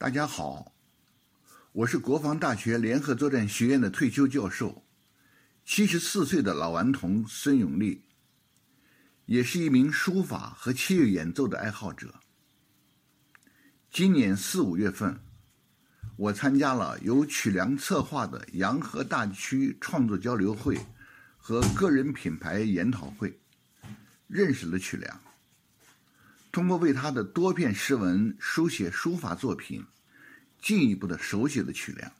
大家好，我是国防大学联合作战学院的退休教授，七十四岁的老顽童孙永利，也是一名书法和器乐演奏的爱好者。今年四五月份，我参加了由曲梁策划的洋河大区创作交流会和个人品牌研讨会，认识了曲梁。通过为他的多篇诗文书写书法作品，进一步的熟悉了曲梁。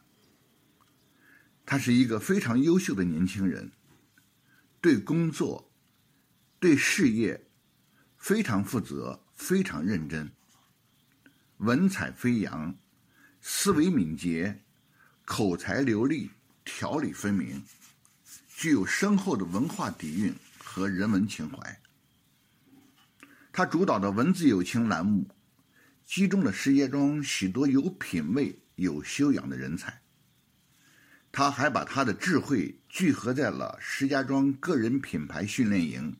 他是一个非常优秀的年轻人，对工作、对事业非常负责、非常认真，文采飞扬，思维敏捷，口才流利，条理分明，具有深厚的文化底蕴和人文情怀。他主导的“文字友情”栏目，集中了石家庄许多有品位、有修养的人才。他还把他的智慧聚合在了石家庄个人品牌训练营，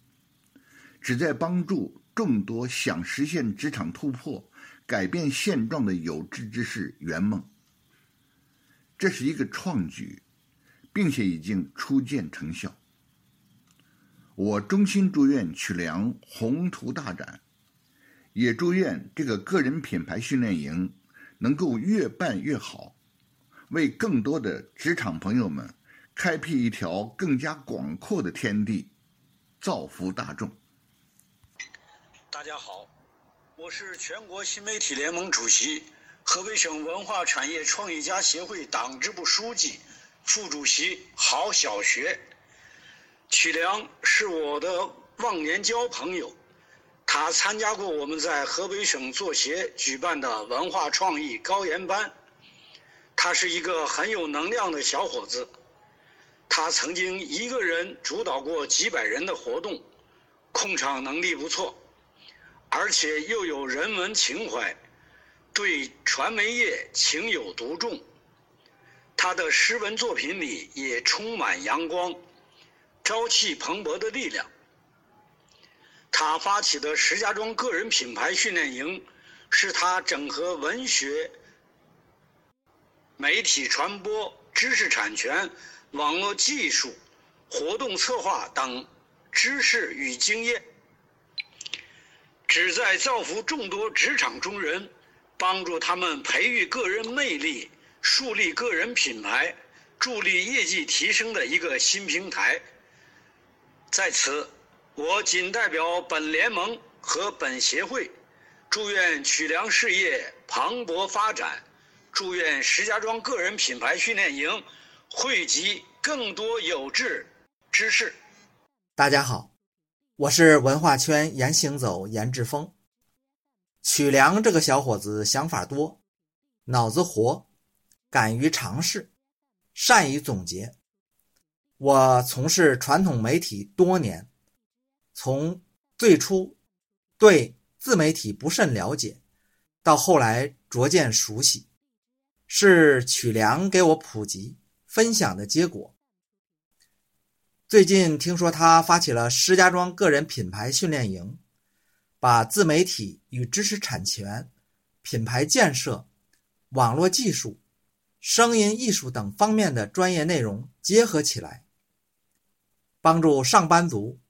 旨在帮助众多想实现职场突破、改变现状的有志之士圆梦。这是一个创举，并且已经初见成效。我衷心祝愿曲梁宏图大展，也祝愿这个个人品牌训练营能够越办越好，为更多的职场朋友们开辟一条更加广阔的天地，造福大众。大家好，我是全国新媒体联盟主席、河北省文化产业创业家协会党支部书记、副主席郝小学。曲良是我的忘年交朋友，他参加过我们在河北省作协举办的文化创意高研班。他是一个很有能量的小伙子，他曾经一个人主导过几百人的活动，控场能力不错，而且又有人文情怀，对传媒业情有独钟。他的诗文作品里也充满阳光。朝气蓬勃的力量。他发起的石家庄个人品牌训练营，是他整合文学、媒体传播、知识产权、网络技术、活动策划等知识与经验，旨在造福众多职场中人，帮助他们培育个人魅力，树立个人品牌，助力业绩提升的一个新平台。在此，我仅代表本联盟和本协会，祝愿曲梁事业蓬勃发展，祝愿石家庄个人品牌训练营汇集更多有志之士。大家好，我是文化圈严行走严志峰。曲梁这个小伙子想法多，脑子活，敢于尝试，善于总结。我从事传统媒体多年，从最初对自媒体不甚了解，到后来逐渐熟悉，是曲梁给我普及分享的结果。最近听说他发起了石家庄个人品牌训练营，把自媒体与知识产权、品牌建设、网络技术、声音艺术等方面的专业内容结合起来。帮助上班族、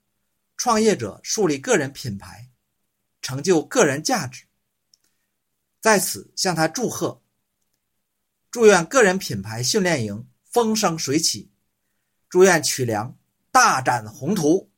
创业者树立个人品牌，成就个人价值。在此向他祝贺，祝愿个人品牌训练营风生水起，祝愿曲梁大展宏图。